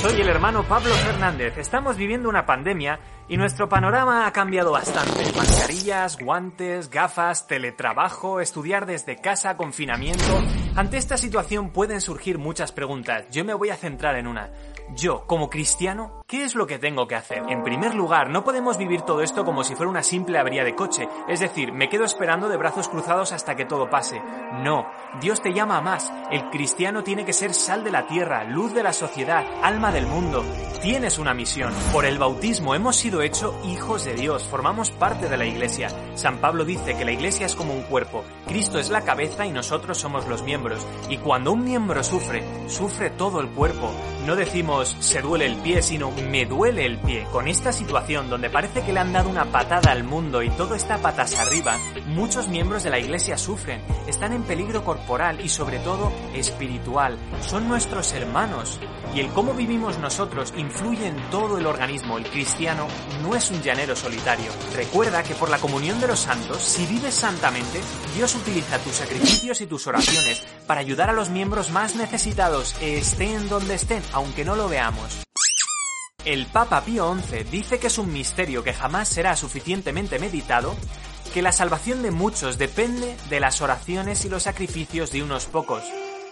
soy el hermano Pablo Fernández. Estamos viviendo una pandemia y nuestro panorama ha cambiado bastante. Mascarillas, guantes, gafas, teletrabajo, estudiar desde casa, confinamiento. Ante esta situación pueden surgir muchas preguntas. Yo me voy a centrar en una. Yo, como cristiano, ¿qué es lo que tengo que hacer? En primer lugar, no podemos vivir todo esto como si fuera una simple avería de coche. Es decir, me quedo esperando de brazos cruzados hasta que todo pase. No, Dios te llama a más. El cristiano tiene que ser sal de la tierra, luz de la sociedad, alma del mundo. Tienes una misión. Por el bautismo hemos sido hechos hijos de Dios, formamos parte de la iglesia. San Pablo dice que la iglesia es como un cuerpo. Cristo es la cabeza y nosotros somos los miembros. Y cuando un miembro sufre, sufre todo el cuerpo. No decimos se duele el pie, sino me duele el pie. Con esta situación donde parece que le han dado una patada al mundo y todo está patas arriba, muchos miembros de la iglesia sufren, están en peligro corporal y sobre todo espiritual. Son nuestros hermanos. Y el cómo vivimos nosotros influye en todo el organismo. El cristiano no es un llanero solitario. Recuerda que por la comunión de los santos, si vives santamente, Dios utiliza tus sacrificios y tus oraciones para ayudar a los miembros más necesitados, estén donde estén, aunque no lo veamos. El Papa Pío XI dice que es un misterio que jamás será suficientemente meditado, que la salvación de muchos depende de las oraciones y los sacrificios de unos pocos.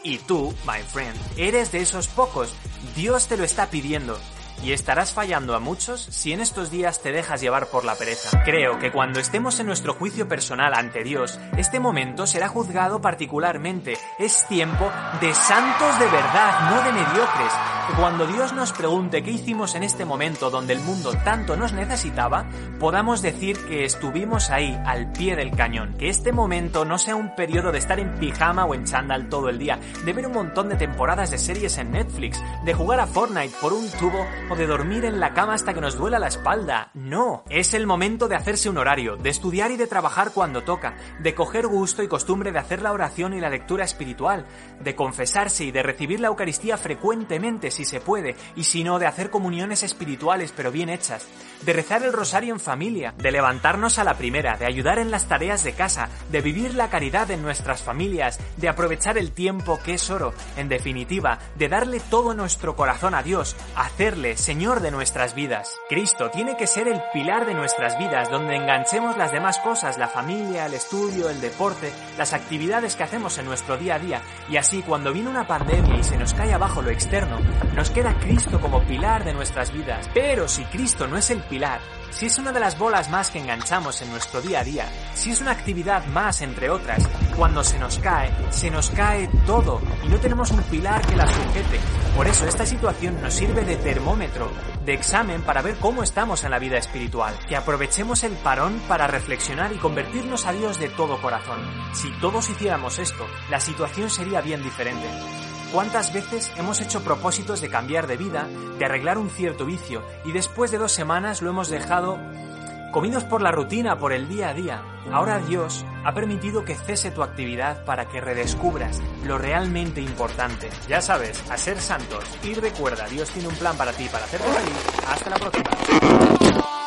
Y tú, my friend, eres de esos pocos. Dios te lo está pidiendo. Y estarás fallando a muchos si en estos días te dejas llevar por la pereza. Creo que cuando estemos en nuestro juicio personal ante Dios, este momento será juzgado particularmente. Es tiempo de santos de verdad, no de mediocres. Cuando Dios nos pregunte qué hicimos en este momento donde el mundo tanto nos necesitaba, podamos decir que estuvimos ahí, al pie del cañón. Que este momento no sea un periodo de estar en pijama o en chándal todo el día, de ver un montón de temporadas de series en Netflix, de jugar a Fortnite por un tubo de dormir en la cama hasta que nos duela la espalda. No, es el momento de hacerse un horario, de estudiar y de trabajar cuando toca, de coger gusto y costumbre de hacer la oración y la lectura espiritual, de confesarse y de recibir la Eucaristía frecuentemente si se puede, y si no, de hacer comuniones espirituales pero bien hechas, de rezar el rosario en familia, de levantarnos a la primera, de ayudar en las tareas de casa, de vivir la caridad en nuestras familias, de aprovechar el tiempo que es oro, en definitiva, de darle todo nuestro corazón a Dios, hacerle Señor de nuestras vidas. Cristo tiene que ser el pilar de nuestras vidas, donde enganchemos las demás cosas, la familia, el estudio, el deporte, las actividades que hacemos en nuestro día a día, y así cuando viene una pandemia y se nos cae abajo lo externo, nos queda Cristo como pilar de nuestras vidas. Pero si Cristo no es el pilar, si es una de las bolas más que enganchamos en nuestro día a día, si es una actividad más entre otras, cuando se nos cae, se nos cae todo y no tenemos un pilar que la sujete. Por eso esta situación nos sirve de termómetro, de examen para ver cómo estamos en la vida espiritual, que aprovechemos el parón para reflexionar y convertirnos a Dios de todo corazón. Si todos hiciéramos esto, la situación sería bien diferente. ¿Cuántas veces hemos hecho propósitos de cambiar de vida, de arreglar un cierto vicio, y después de dos semanas lo hemos dejado comidos por la rutina, por el día a día? Ahora Dios ha permitido que cese tu actividad para que redescubras lo realmente importante. Ya sabes, a ser santos. Y recuerda, Dios tiene un plan para ti, para hacerte feliz. Hasta la próxima.